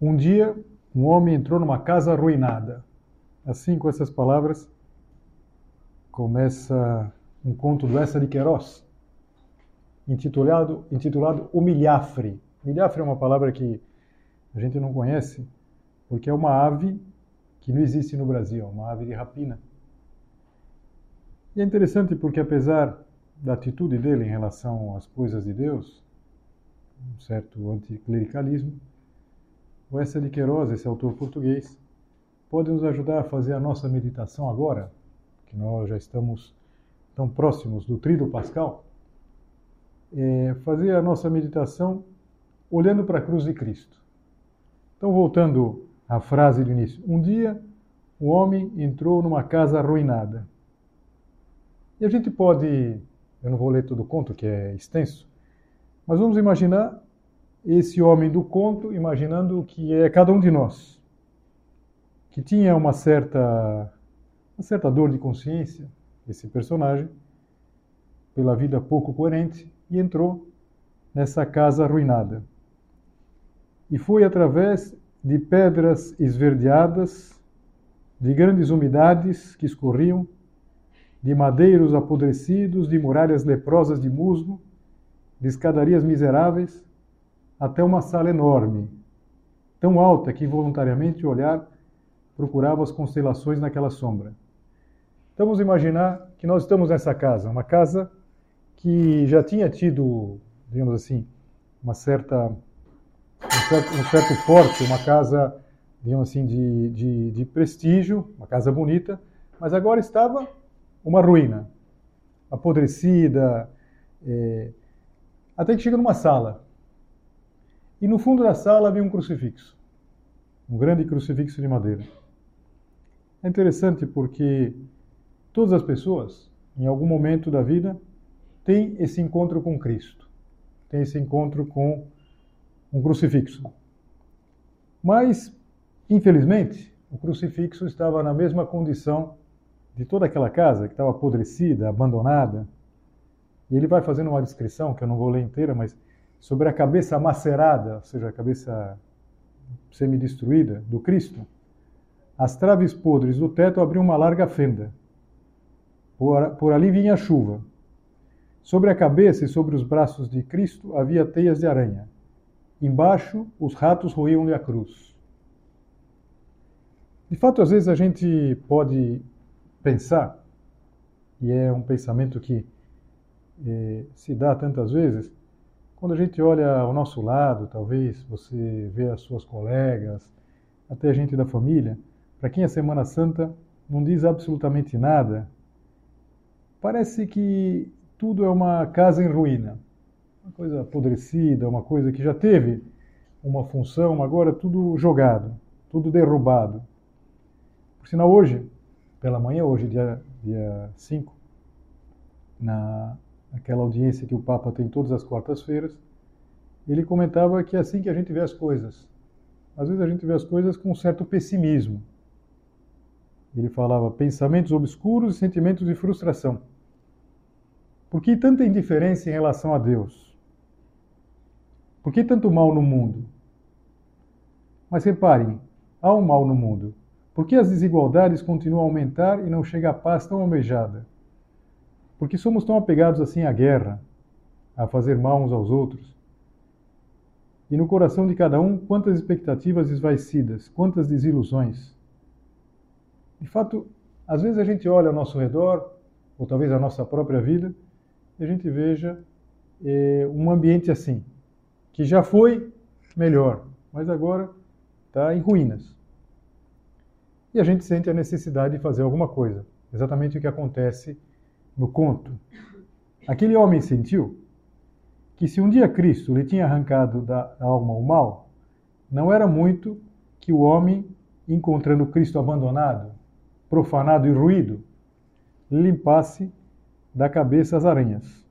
Um dia, um homem entrou numa casa arruinada. Assim, com essas palavras, começa um conto do Essa de Queiroz, intitulado, intitulado O Milhafre. Milhafre é uma palavra que a gente não conhece, porque é uma ave que não existe no Brasil, é uma ave de rapina. E é interessante porque, apesar da atitude dele em relação às coisas de Deus, um certo anticlericalismo, o Essa de Queiroz, esse autor português, pode nos ajudar a fazer a nossa meditação agora, que nós já estamos tão próximos do Tríduo Pascal, é fazer a nossa meditação olhando para a cruz de Cristo. Então, voltando à frase do início. Um dia, o homem entrou numa casa arruinada. E a gente pode, eu não vou ler todo o conto, que é extenso, mas vamos imaginar esse homem do conto, imaginando que é cada um de nós, que tinha uma certa, uma certa dor de consciência, esse personagem, pela vida pouco coerente, e entrou nessa casa arruinada. E foi através de pedras esverdeadas, de grandes umidades que escorriam, de madeiros apodrecidos, de muralhas leprosas de musgo, de escadarias miseráveis, até uma sala enorme, tão alta que involuntariamente o olhar procurava as constelações naquela sombra. Então vamos imaginar que nós estamos nessa casa, uma casa que já tinha tido, digamos assim, uma certa, um certo, um certo porte, uma casa, digamos assim, de, de, de prestígio, uma casa bonita, mas agora estava uma ruína, apodrecida, é, até que chega numa sala e no fundo da sala havia um crucifixo, um grande crucifixo de madeira. É interessante porque todas as pessoas, em algum momento da vida, têm esse encontro com Cristo, têm esse encontro com um crucifixo. Mas, infelizmente, o crucifixo estava na mesma condição de toda aquela casa que estava apodrecida, abandonada. E ele vai fazendo uma descrição, que eu não vou ler inteira, mas sobre a cabeça macerada, ou seja, a cabeça semi-destruída do Cristo, as traves podres do teto abriam uma larga fenda. Por, por ali vinha a chuva. Sobre a cabeça e sobre os braços de Cristo havia teias de aranha. Embaixo, os ratos roíam-lhe a cruz. De fato, às vezes a gente pode pensar, e é um pensamento que eh, se dá tantas vezes, quando a gente olha ao nosso lado, talvez você vê as suas colegas, até a gente da família, para quem a Semana Santa não diz absolutamente nada, parece que tudo é uma casa em ruína, uma coisa apodrecida, uma coisa que já teve uma função, agora tudo jogado, tudo derrubado. Por sinal, hoje, pela manhã, hoje, dia 5, na aquela audiência que o Papa tem todas as quartas-feiras, ele comentava que é assim que a gente vê as coisas. Às vezes a gente vê as coisas com um certo pessimismo. Ele falava pensamentos obscuros e sentimentos de frustração. Por que tanta indiferença em relação a Deus? Por que tanto mal no mundo? Mas reparem, há um mal no mundo. Por que as desigualdades continuam a aumentar e não chega a paz tão almejada? Porque somos tão apegados assim à guerra, a fazer mal uns aos outros. E no coração de cada um, quantas expectativas esvaecidas, quantas desilusões. De fato, às vezes a gente olha ao nosso redor, ou talvez a nossa própria vida, e a gente veja é, um ambiente assim, que já foi melhor, mas agora está em ruínas. E a gente sente a necessidade de fazer alguma coisa. Exatamente o que acontece no conto. Aquele homem sentiu que se um dia Cristo lhe tinha arrancado da alma o mal, não era muito que o homem, encontrando Cristo abandonado, profanado e ruído, limpasse da cabeça as aranhas.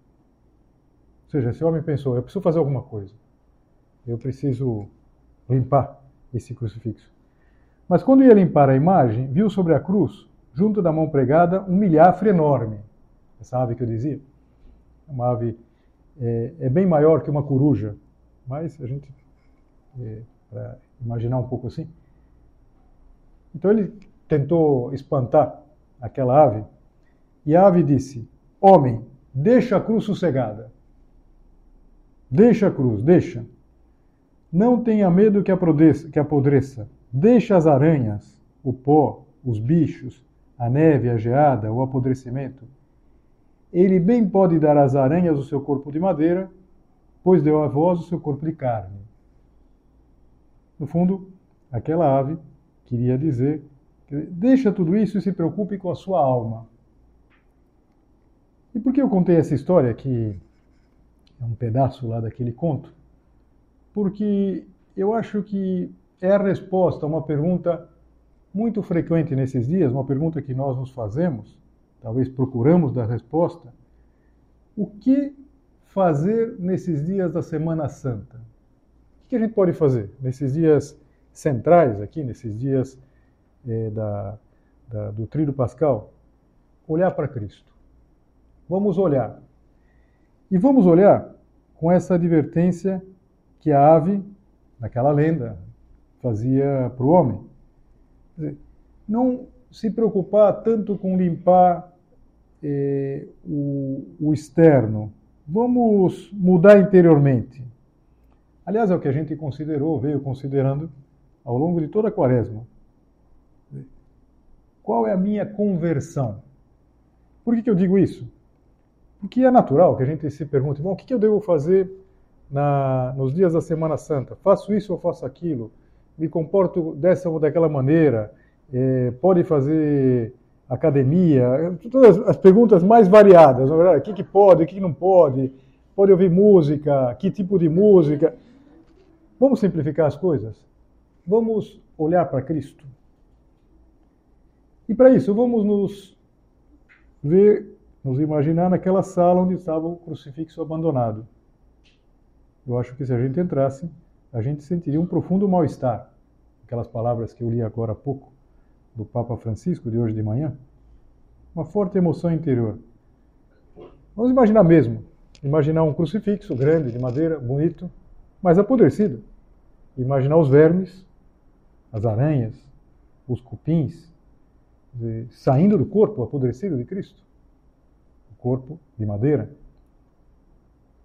Ou seja, esse homem pensou: eu preciso fazer alguma coisa. Eu preciso limpar esse crucifixo. Mas quando ia limpar a imagem, viu sobre a cruz, junto da mão pregada, um milhafre enorme. Essa ave que eu dizia. Uma ave é, é bem maior que uma coruja, mas a gente, é, para imaginar um pouco assim. Então ele tentou espantar aquela ave, e a ave disse: Homem, deixa a cruz sossegada. Deixa a cruz, deixa. Não tenha medo que apodreça, que apodreça. Deixa as aranhas, o pó, os bichos, a neve, a geada, o apodrecimento. Ele bem pode dar às aranhas o seu corpo de madeira, pois deu a vós o seu corpo de carne. No fundo, aquela ave queria dizer: deixa tudo isso e se preocupe com a sua alma. E por que eu contei essa história, que é um pedaço lá daquele conto? Porque eu acho que é a resposta a uma pergunta muito frequente nesses dias, uma pergunta que nós nos fazemos, talvez procuramos dar resposta. O que fazer nesses dias da Semana Santa? O que a gente pode fazer nesses dias centrais aqui, nesses dias eh, da, da, do Tríduo Pascal? Olhar para Cristo. Vamos olhar. E vamos olhar com essa advertência que a ave, naquela lenda, fazia para o homem. Não se preocupar tanto com limpar eh, o, o externo. Vamos mudar interiormente. Aliás, é o que a gente considerou, veio considerando ao longo de toda a quaresma. Qual é a minha conversão? Por que, que eu digo isso? Porque é natural que a gente se pergunte: bom, o que, que eu devo fazer na, nos dias da Semana Santa? Faço isso ou faço aquilo? Me comporto dessa ou daquela maneira? É, pode fazer academia? Todas as perguntas mais variadas, na verdade. O que, que pode, o que, que não pode? Pode ouvir música? Que tipo de música? Vamos simplificar as coisas? Vamos olhar para Cristo? E para isso, vamos nos ver, nos imaginar naquela sala onde estava o crucifixo abandonado. Eu acho que se a gente entrasse, a gente sentiria um profundo mal-estar. Aquelas palavras que eu li agora há pouco do Papa Francisco, de hoje de manhã. Uma forte emoção interior. Vamos imaginar mesmo. Imaginar um crucifixo grande, de madeira, bonito, mas apodrecido. Imaginar os vermes, as aranhas, os cupins, saindo do corpo apodrecido de Cristo. O corpo de madeira.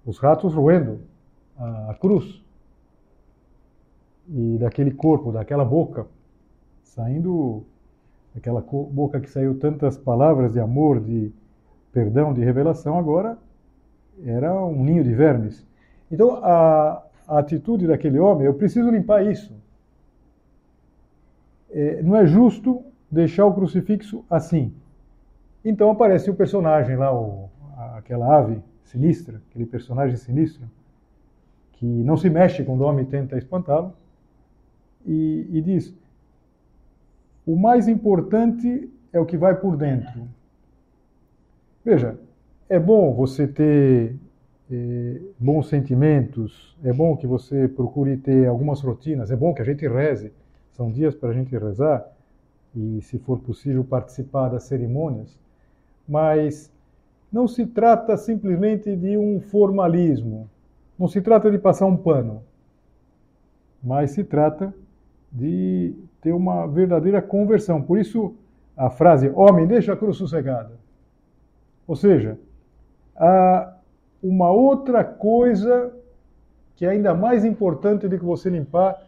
Os ratos roendo a cruz e daquele corpo, daquela boca, saindo, aquela boca que saiu tantas palavras de amor, de perdão, de revelação, agora era um ninho de vermes. Então, a, a atitude daquele homem, eu preciso limpar isso. É, não é justo deixar o crucifixo assim. Então aparece o personagem lá, o, aquela ave sinistra, aquele personagem sinistro, que não se mexe quando o homem tenta espantá-lo, e, e diz: o mais importante é o que vai por dentro. Veja, é bom você ter é, bons sentimentos, é bom que você procure ter algumas rotinas, é bom que a gente reze, são dias para a gente rezar e, se for possível, participar das cerimônias, mas não se trata simplesmente de um formalismo, não se trata de passar um pano, mas se trata de ter uma verdadeira conversão. Por isso, a frase, homem, deixa a cruz sossegada. Ou seja, a, uma outra coisa que é ainda mais importante do que você limpar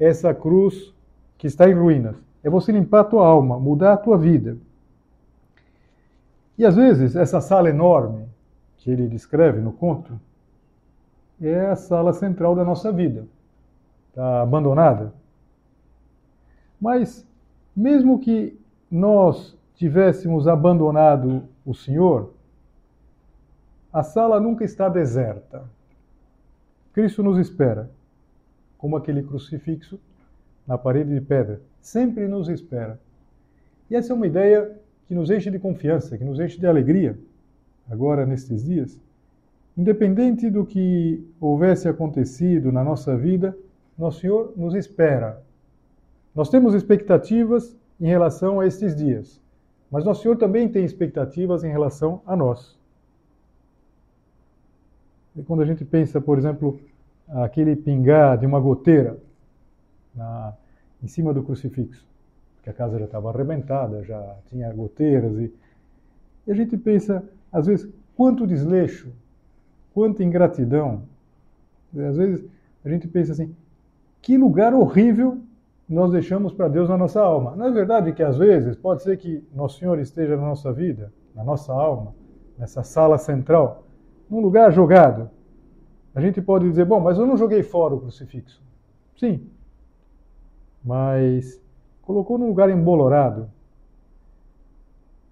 essa cruz que está em ruínas. É você limpar a tua alma, mudar a tua vida. E às vezes, essa sala enorme que ele descreve no conto é a sala central da nossa vida. Está abandonada. Mas, mesmo que nós tivéssemos abandonado o Senhor, a sala nunca está deserta. Cristo nos espera, como aquele crucifixo na parede de pedra. Sempre nos espera. E essa é uma ideia que nos enche de confiança, que nos enche de alegria, agora nestes dias. Independente do que houvesse acontecido na nossa vida, nosso Senhor nos espera. Nós temos expectativas em relação a estes dias, mas nosso Senhor também tem expectativas em relação a nós. E quando a gente pensa, por exemplo, aquele pingar de uma goteira na, em cima do crucifixo, que a casa já estava arrebentada, já tinha goteiras. E, e a gente pensa, às vezes, quanto desleixo, quanta ingratidão. Às vezes a gente pensa assim, que lugar horrível nós deixamos para Deus na nossa alma. Não é verdade que às vezes pode ser que Nosso Senhor esteja na nossa vida, na nossa alma, nessa sala central, num lugar jogado. A gente pode dizer, bom, mas eu não joguei fora o crucifixo. Sim, mas colocou num lugar embolorado.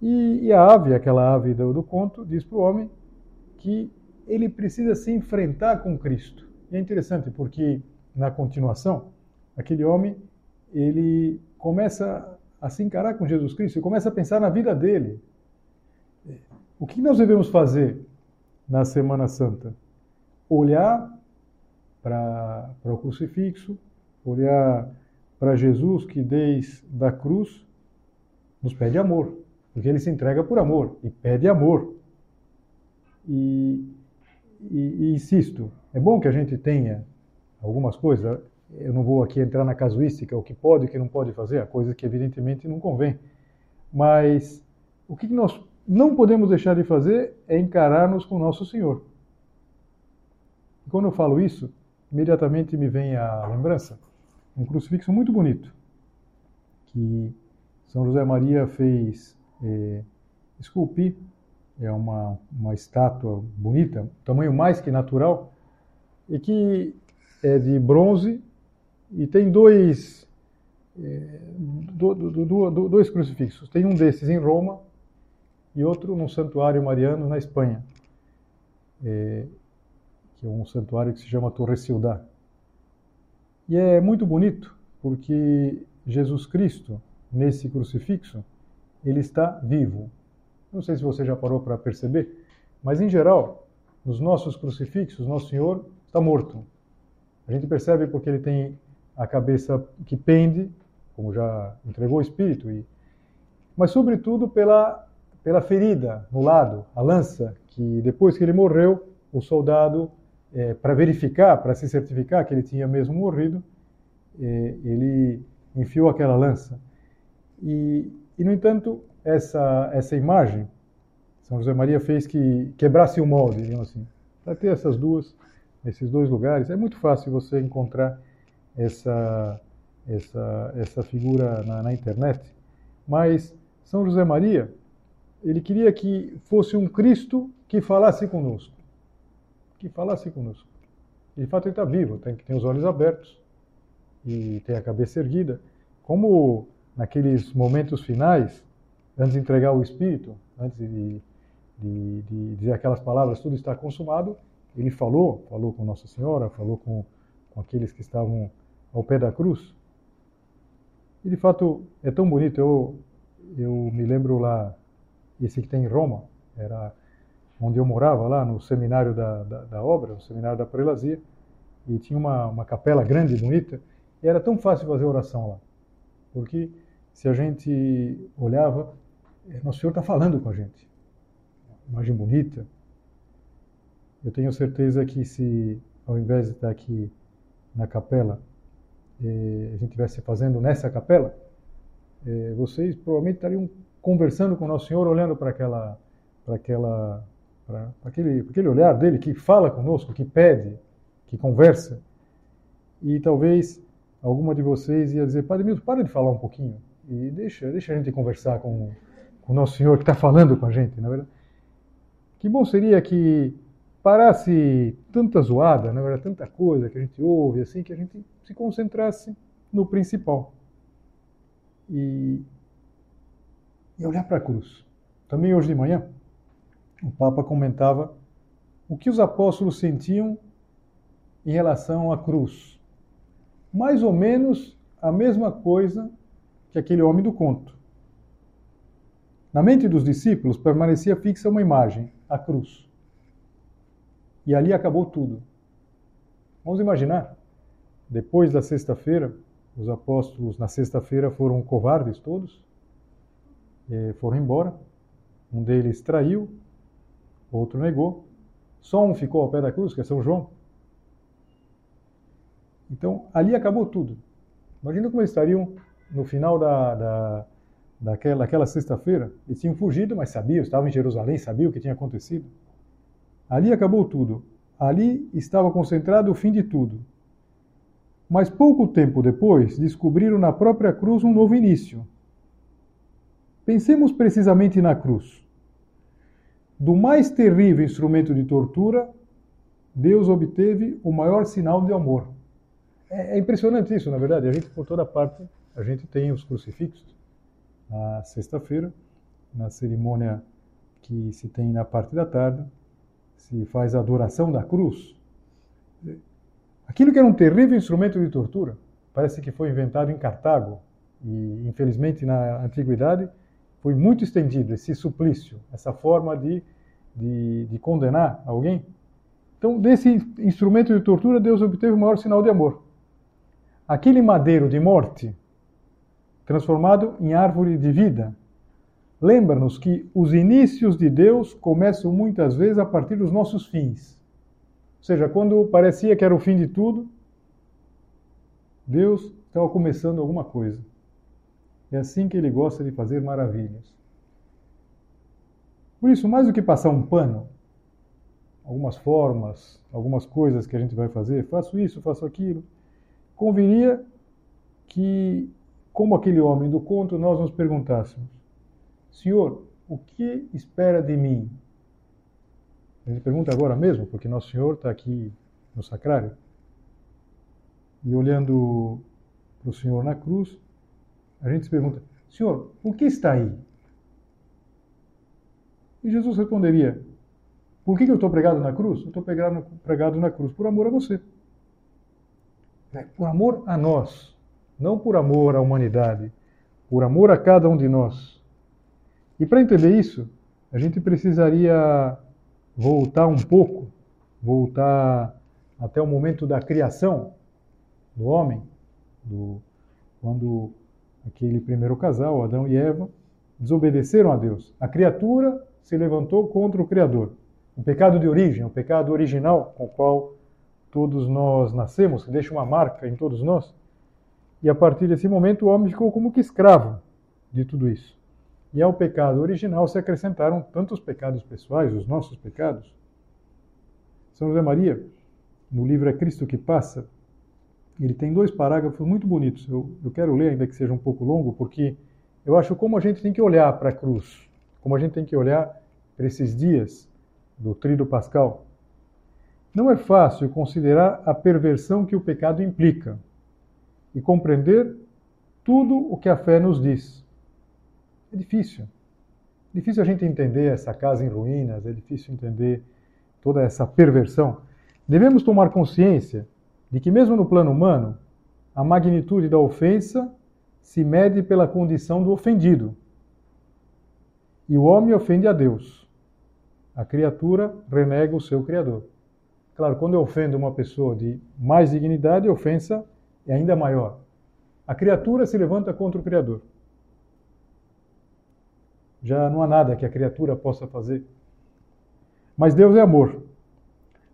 E, e a ave, aquela ave do, do conto, diz para o homem que ele precisa se enfrentar com Cristo. E é interessante porque, na continuação, aquele homem ele começa a se encarar com Jesus Cristo e começa a pensar na vida dele. O que nós devemos fazer na Semana Santa? Olhar para o crucifixo, olhar para Jesus que desde da cruz nos pede amor, porque ele se entrega por amor e pede amor. E, e, e, insisto, é bom que a gente tenha algumas coisas. Eu não vou aqui entrar na casuística, o que pode e o que não pode fazer, a coisa que evidentemente não convém. Mas o que nós não podemos deixar de fazer é encarar-nos com nosso Senhor. E quando eu falo isso, imediatamente me vem a lembrança um crucifixo muito bonito, que São José Maria fez é, esculpir. É uma, uma estátua bonita, tamanho mais que natural, e que é de bronze e tem dois, é, do, do, do, dois crucifixos. Tem um desses em Roma e outro no Santuário Mariano, na Espanha, é, que é um santuário que se chama Torre Ciudad. E é muito bonito porque Jesus Cristo, nesse crucifixo, ele está vivo. Não sei se você já parou para perceber, mas em geral, nos nossos crucifixos, Nosso Senhor está morto. A gente percebe porque ele tem a cabeça que pende, como já entregou o Espírito, e... mas sobretudo pela, pela ferida no lado, a lança, que depois que ele morreu, o soldado é, para verificar, para se certificar que ele tinha mesmo morrido, é, ele enfiou aquela lança. E, e, no entanto, essa, essa imagem, São José Maria fez que quebrasse o molde, digamos assim. Para ter essas duas, esses dois lugares, é muito fácil você encontrar essa, essa, essa figura na, na internet. Mas São José Maria, ele queria que fosse um Cristo que falasse conosco que falasse conosco. E de fato ele está vivo, tem, tem os olhos abertos e tem a cabeça erguida. Como naqueles momentos finais, antes de entregar o Espírito, antes de, de, de dizer aquelas palavras, tudo está consumado, ele falou, falou com Nossa Senhora, falou com, com aqueles que estavam ao pé da cruz. E de fato é tão bonito. Eu, eu me lembro lá, esse que tem em Roma, era onde eu morava, lá no seminário da, da, da obra, no seminário da prelazia, e tinha uma, uma capela grande bonita, e era tão fácil fazer oração lá, porque se a gente olhava, é, Nosso Senhor está falando com a gente. Imagem bonita. Eu tenho certeza que se, ao invés de estar aqui na capela, eh, a gente estivesse fazendo nessa capela, eh, vocês provavelmente estariam conversando com Nosso Senhor, olhando para aquela, para aquela para aquele, aquele olhar dele que fala conosco, que pede, que conversa. E talvez alguma de vocês ia dizer, Padre Milton, para de falar um pouquinho e deixa, deixa a gente conversar com, com o nosso Senhor que está falando com a gente, na é verdade. Que bom seria que parasse tanta zoada, na verdade, tanta coisa que a gente ouve, assim, que a gente se concentrasse no principal. E, e olhar para a cruz. Também hoje de manhã, o Papa comentava o que os apóstolos sentiam em relação à cruz. Mais ou menos a mesma coisa que aquele homem do conto. Na mente dos discípulos permanecia fixa uma imagem, a cruz. E ali acabou tudo. Vamos imaginar, depois da sexta-feira, os apóstolos na sexta-feira foram covardes todos, foram embora. Um deles traiu, outro negou. Só um ficou ao pé da cruz, que é São João. Então, ali acabou tudo. Imagina como eles estariam no final da, da, daquela, daquela sexta-feira. Eles tinham fugido, mas sabiam, estavam em Jerusalém, sabiam o que tinha acontecido. Ali acabou tudo. Ali estava concentrado o fim de tudo. Mas pouco tempo depois, descobriram na própria cruz um novo início. Pensemos precisamente na cruz. Do mais terrível instrumento de tortura, Deus obteve o maior sinal de amor. É, é impressionante isso, na verdade. A gente, por toda parte, a gente tem os crucifixos. Na sexta-feira, na cerimônia que se tem na parte da tarde, se faz a adoração da cruz. Aquilo que era um terrível instrumento de tortura, parece que foi inventado em Cartago e, infelizmente, na antiguidade, foi muito estendido esse suplício, essa forma de, de, de condenar alguém. Então, desse instrumento de tortura, Deus obteve o maior sinal de amor. Aquele madeiro de morte, transformado em árvore de vida, lembra-nos que os inícios de Deus começam muitas vezes a partir dos nossos fins. Ou seja, quando parecia que era o fim de tudo, Deus estava começando alguma coisa. É assim que ele gosta de fazer maravilhas. Por isso, mais do que passar um pano, algumas formas, algumas coisas que a gente vai fazer, faço isso, faço aquilo, conviria que, como aquele homem do conto, nós nos perguntássemos: Senhor, o que espera de mim? A gente pergunta agora mesmo, porque Nosso Senhor está aqui no sacrário. E olhando para o Senhor na cruz, a gente se pergunta: Senhor, o que está aí? E Jesus responderia: Por que eu estou pregado na cruz? Eu estou pregado, na cruz por amor a você. É, por amor a nós, não por amor à humanidade, por amor a cada um de nós. E para entender isso, a gente precisaria voltar um pouco, voltar até o momento da criação do homem, do, quando aquele primeiro casal, Adão e Eva, desobedeceram a Deus. A criatura se levantou contra o Criador. O pecado de origem, o pecado original com o qual todos nós nascemos, que deixa uma marca em todos nós. E a partir desse momento o homem ficou como que escravo de tudo isso. E ao pecado original se acrescentaram tantos pecados pessoais, os nossos pecados. São José Maria, no livro É Cristo que Passa, ele tem dois parágrafos muito bonitos. Eu, eu quero ler, ainda que seja um pouco longo, porque eu acho como a gente tem que olhar para a cruz, como a gente tem que olhar para esses dias do Tríduo Pascal. Não é fácil considerar a perversão que o pecado implica e compreender tudo o que a fé nos diz. É difícil. É difícil a gente entender essa casa em ruínas, é difícil entender toda essa perversão. Devemos tomar consciência de que, mesmo no plano humano, a magnitude da ofensa se mede pela condição do ofendido. E o homem ofende a Deus. A criatura renega o seu Criador. Claro, quando eu ofendo uma pessoa de mais dignidade, a ofensa é ainda maior. A criatura se levanta contra o Criador. Já não há nada que a criatura possa fazer. Mas Deus é amor.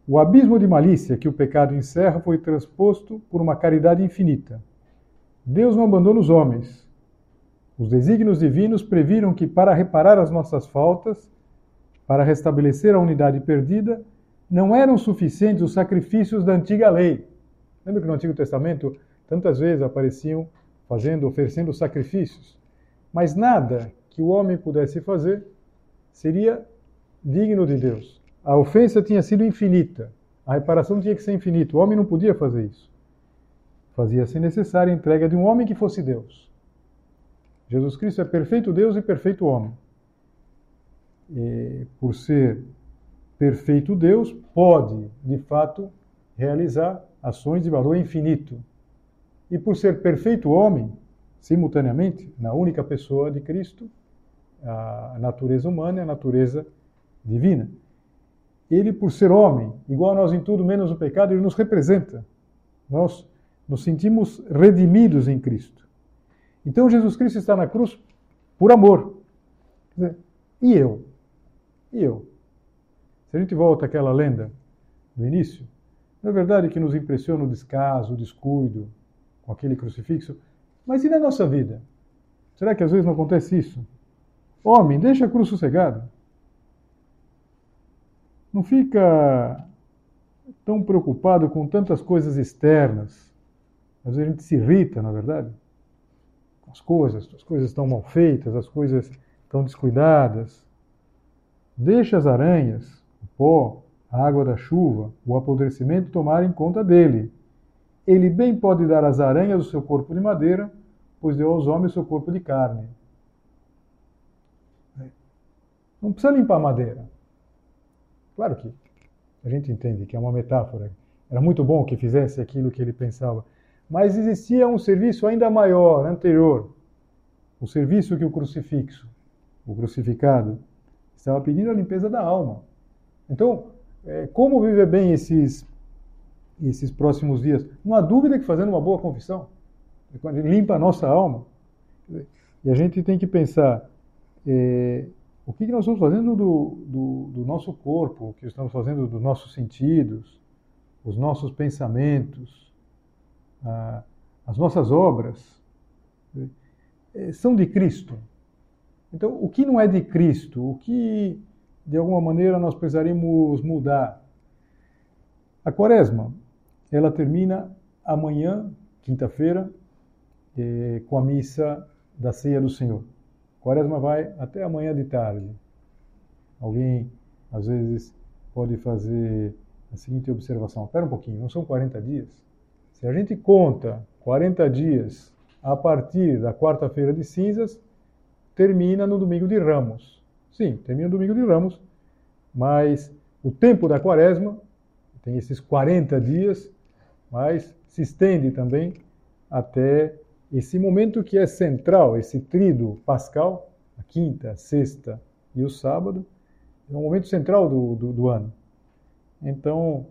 O abismo de malícia que o pecado encerra foi transposto por uma caridade infinita. Deus não abandona os homens. Os desígnios divinos previram que, para reparar as nossas faltas, Para restabelecer a unidade perdida, não eram suficientes os sacrifícios da antiga lei. Lembra que no Antigo Testamento tantas vezes apareciam fazendo, oferecendo sacrifícios? Mas nada que o homem pudesse fazer seria digno de Deus. A ofensa tinha sido infinita, a reparação tinha que ser infinita. O homem não podia fazer isso. Fazia-se necessária a entrega de um homem que fosse Deus. Jesus Cristo é perfeito Deus e perfeito homem. E, por ser perfeito Deus, pode, de fato, realizar ações de valor infinito. E por ser perfeito homem, simultaneamente, na única pessoa de Cristo, a natureza humana e a natureza divina. Ele, por ser homem, igual a nós em tudo, menos no pecado, ele nos representa. Nós nos sentimos redimidos em Cristo. Então Jesus Cristo está na cruz por amor. E eu? E eu? Se a gente volta àquela lenda do início, não é verdade que nos impressiona o descaso, o descuido com aquele crucifixo? Mas e na nossa vida? Será que às vezes não acontece isso? Homem, deixa a cruz sossegada. Não fica tão preocupado com tantas coisas externas. Às vezes a gente se irrita, na é verdade as coisas, as coisas estão mal feitas, as coisas estão descuidadas. Deixa as aranhas, o pó, a água da chuva, o apodrecimento tomarem conta dele. Ele bem pode dar às aranhas o seu corpo de madeira, pois deu aos homens o seu corpo de carne. Não precisa limpar madeira. Claro que a gente entende que é uma metáfora. Era muito bom que fizesse aquilo que ele pensava. Mas existia um serviço ainda maior, anterior. O serviço que o crucifixo, o crucificado, estava pedindo a limpeza da alma. Então, é, como viver bem esses, esses próximos dias? Não há dúvida que fazendo uma boa confissão limpa a nossa alma. E a gente tem que pensar é, o que, nós estamos fazendo do, do, do, nosso corpo, o que estamos fazendo dos nossos sentidos, os nossos pensamentos, as nossas obras eh, são de Cristo. Então, o que não é de Cristo? O que, de alguma maneira, nós precisaremos mudar? A quaresma, ela termina amanhã, quinta-feira, eh, com a missa da ceia do Senhor. Quaresma vai até amanhã de tarde. Alguém, às vezes, pode fazer a seguinte observação: espera um pouquinho, não são 40 dias? Se a gente conta 40 dias a partir da quarta-feira de cinzas, termina no domingo de Ramos. Sim, termina no domingo de Ramos, mas o tempo da quaresma tem esses 40 dias, mas se estende também até esse momento que é central, esse trido pascal, a quinta, a sexta e o sábado, é um momento central do, do, do ano. Então,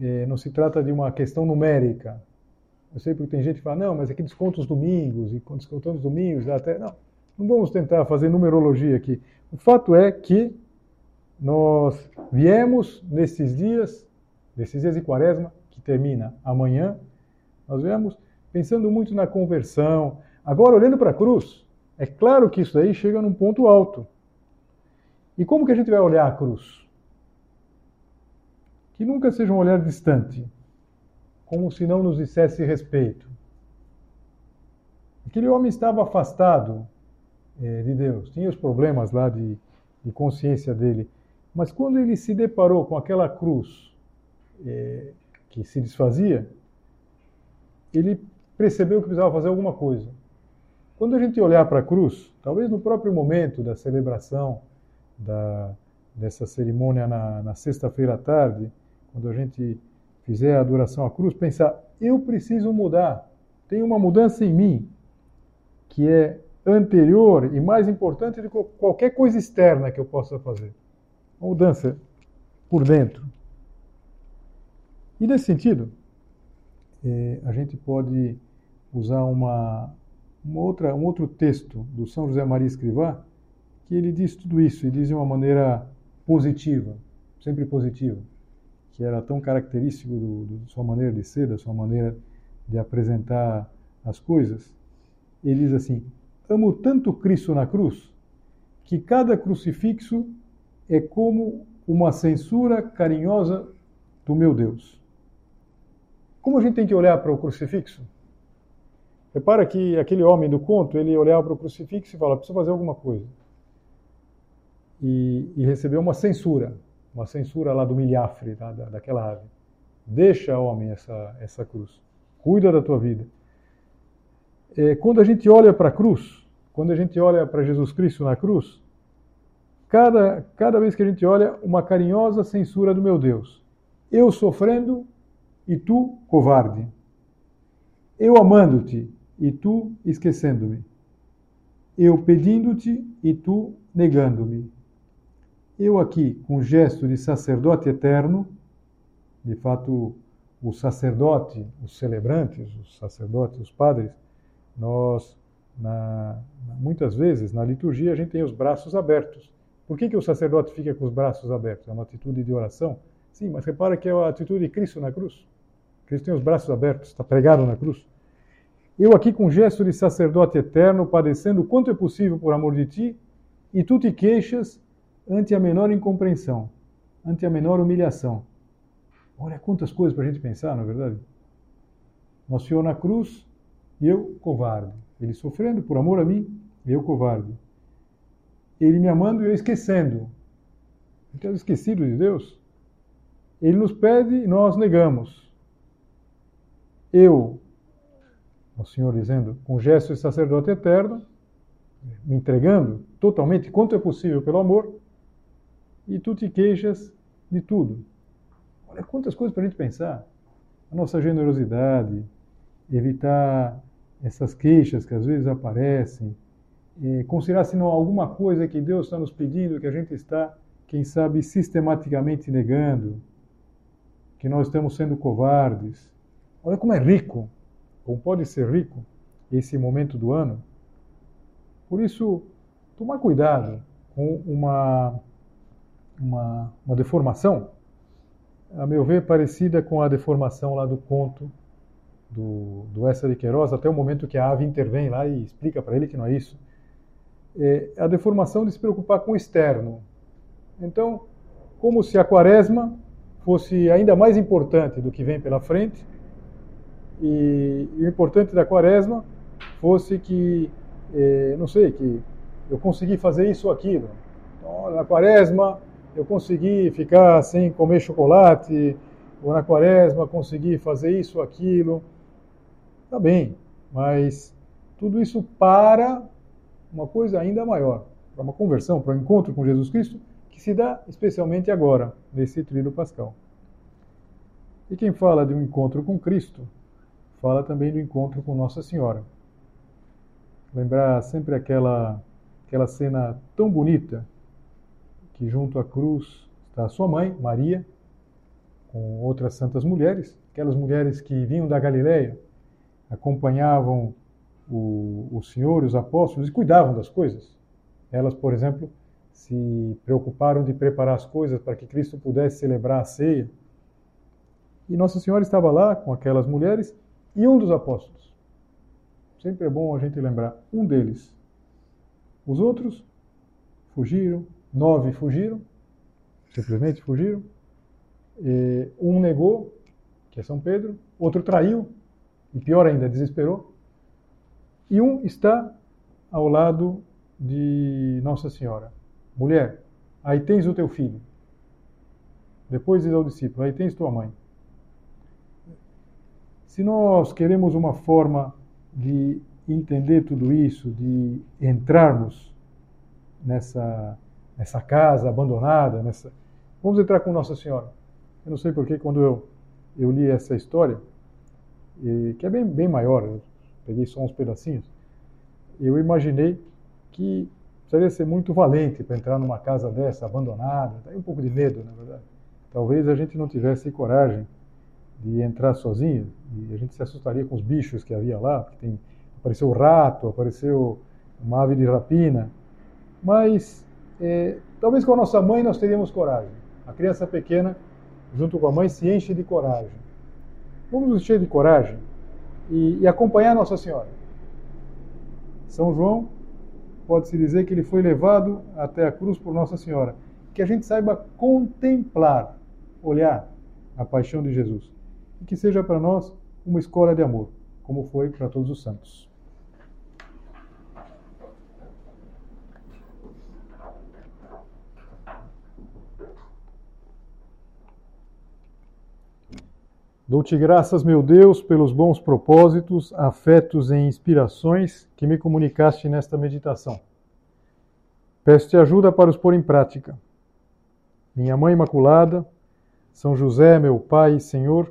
eh, não se trata de uma questão numérica, eu sei porque tem gente que fala, não, mas aqui desconta os domingos, e descontando os domingos, até. Não, não vamos tentar fazer numerologia aqui. O fato é que nós viemos nesses dias, nesses dias de quaresma, que termina amanhã, nós viemos pensando muito na conversão. Agora, olhando para a cruz, é claro que isso daí chega num ponto alto. E como que a gente vai olhar a cruz? Que nunca seja um olhar distante como se não nos dissesse respeito. Aquele homem estava afastado é, de Deus, tinha os problemas lá de, de, consciência dele, mas quando ele se deparou com aquela cruz é, que se desfazia, ele percebeu que precisava fazer alguma coisa. Quando a gente olhar para a cruz, talvez no próprio momento da celebração da, dessa cerimônia na, na sexta-feira à tarde, quando a gente fizer a adoração à cruz, pensar: eu preciso mudar. Tem uma mudança em mim que é anterior e mais importante do que qualquer coisa externa que eu possa fazer. Uma mudança por dentro. E nesse sentido, eh, a gente pode usar uma, uma, outra, um outro texto do São José Maria Escrivá, que ele diz tudo isso, e diz de uma maneira positiva, sempre positiva que era tão característico da sua maneira de ser, da sua maneira de apresentar as coisas, ele diz assim: Amo tanto Cristo na cruz que cada crucifixo é como uma censura carinhosa do meu Deus. Como a gente tem que olhar para o crucifixo? Repara que aquele homem do conto, ele olhava para o crucifixo e falava, preciso fazer alguma coisa. E, e recebeu uma censura, uma censura lá do milhafre, da, daquela ave. Deixa, homem, essa, essa cruz. Cuida da tua vida. É, quando a gente olha para a cruz, quando a gente olha para Jesus Cristo na cruz, cada, cada vez que a gente olha, uma carinhosa censura do meu Deus. Eu sofrendo e tu covarde. Eu amando-te e tu esquecendo-me. Eu pedindo-te e tu negando-me. Eu aqui, com gesto de sacerdote eterno, de fato, o sacerdote, os celebrantes, os sacerdotes, os padres, nós, na, muitas vezes, na liturgia, a gente tem os braços abertos. Por que, que o sacerdote fica com os braços abertos? É uma atitude de oração? Sim, mas repara que é a atitude de Cristo na cruz. Cristo tem os braços abertos, está pregado na cruz. Eu aqui com gesto de sacerdote eterno, padecendo quanto é possível por amor de ti, e tu te queixas ante a menor incompreensão, ante a menor humilhação. Olha quantas coisas para a gente pensar, não é verdade? Nosso Senhor na cruz e eu covarde. Ele sofrendo por amor a mim, eu covarde. Ele me amando e eu esquecendo. Então, esquecido de Deus. Ele nos pede e nós negamos. Eu, o Senhor dizendo, com gesto de sacerdote eterno, me entregando totalmente, quanto é possível, pelo amor, e tu te queixas de tudo. Olha quantas coisas para a gente pensar. A nossa generosidade, evitar essas queixas que às vezes aparecem, considerar se não alguma coisa que Deus está nos pedindo, que a gente está, quem sabe, sistematicamente negando, que nós estamos sendo covardes. Olha como é rico, como pode ser rico esse momento do ano. Por isso, tomar cuidado com uma, uma, uma deformação a meu ver, parecida com a deformação lá do conto do, do Essa de Queiroz, até o momento que a ave intervém lá e explica para ele que não é isso. É a deformação de se preocupar com o externo. Então, como se a quaresma fosse ainda mais importante do que vem pela frente, e, e o importante da quaresma fosse que, é, não sei, que eu consegui fazer isso ou aquilo. Então, na quaresma eu consegui ficar sem comer chocolate, ou na quaresma consegui fazer isso, aquilo. Tá bem, mas tudo isso para uma coisa ainda maior, para uma conversão, para um encontro com Jesus Cristo, que se dá especialmente agora, nesse tríduo pascal. E quem fala de um encontro com Cristo, fala também do encontro com Nossa Senhora. Lembrar sempre aquela, aquela cena tão bonita que junto à cruz está sua mãe, Maria, com outras santas mulheres, aquelas mulheres que vinham da Galileia, acompanhavam o, o Senhor e os apóstolos e cuidavam das coisas. Elas, por exemplo, se preocuparam de preparar as coisas para que Cristo pudesse celebrar a ceia. E Nossa Senhora estava lá com aquelas mulheres e um dos apóstolos. Sempre é bom a gente lembrar, um deles. Os outros fugiram, Nove fugiram, simplesmente fugiram. E um negou, que é São Pedro, outro traiu, e pior ainda, desesperou. E um está ao lado de Nossa Senhora. Mulher, aí tens o teu filho. Depois diz ao discípulo, aí tens tua mãe. Se nós queremos uma forma de entender tudo isso, de entrarmos nessa nessa casa abandonada, nessa. Vamos entrar com Nossa Senhora. Eu não sei porque quando eu, eu li essa história, que é bem, bem maior, eu peguei só uns pedacinhos, eu imaginei que precisaria ser muito valente para entrar numa casa dessa, abandonada, tem um pouco de medo, na verdade. Talvez a gente não tivesse coragem de entrar sozinho, e a gente se assustaria com os bichos que havia lá, porque tem, apareceu o rato, apareceu uma ave de rapina, mas é, talvez com a nossa mãe nós teríamos coragem. A criança pequena, junto com a mãe, se enche de coragem. Vamos nos encher de coragem e, e acompanhar Nossa Senhora. São João, pode-se dizer que ele foi levado até a cruz por Nossa Senhora. que a gente saiba contemplar, olhar a paixão de Jesus. E que seja para nós uma escola de amor, como foi para todos os santos. Dou-te graças, meu Deus, pelos bons propósitos, afetos e inspirações que me comunicaste nesta meditação. Peço-te ajuda para os pôr em prática. Minha Mãe Imaculada, São José, meu Pai e Senhor,